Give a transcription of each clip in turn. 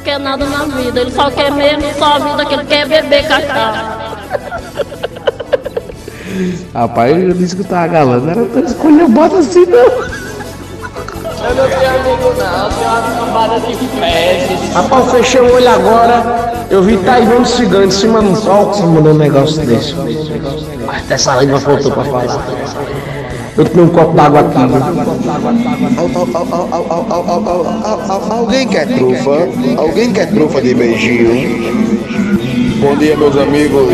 quer nada na vida. Ele só quer mesmo só a vida que ele quer beber cachaça. Rapaz, eu disse que tava galã, não era tão escolher bota assim não. Eu não tenho amigo não, eu tenho uma cambada de fezes. Rapaz, eu fechei o olho agora, eu vi Taivão cigano em cima do sol, que mandou um negócio desse. Mas até essa língua faltou pra falar. Eu tenho um copo d'água aqui. viu? Alguém quer trufa? Alguém quer trufa de beijinho? Bom dia, meus amigos.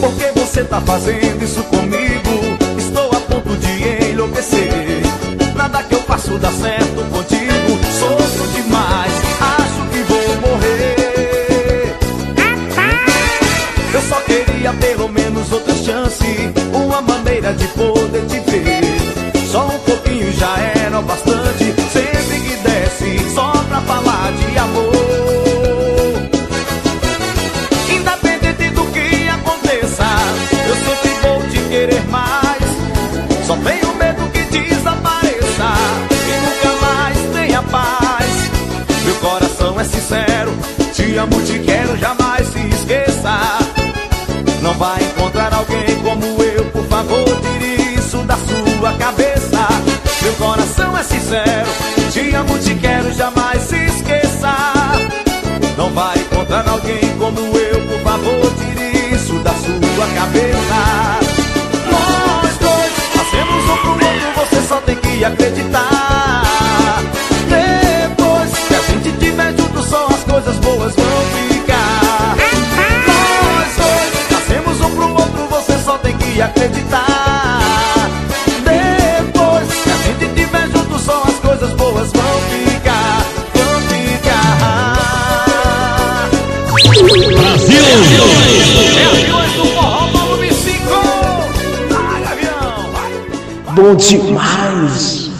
Por que você tá fazendo isso comigo? Estou a ponto de enlouquecer. Nada que eu faço dá certo contigo. Sofro demais, acho que vou morrer. Eu só queria pelo menos outra chance. Uma maneira de poder é sincero, te amo, te quero, jamais se esqueça. Não vai encontrar alguém como eu, por favor, tire isso da sua cabeça. Bom demais.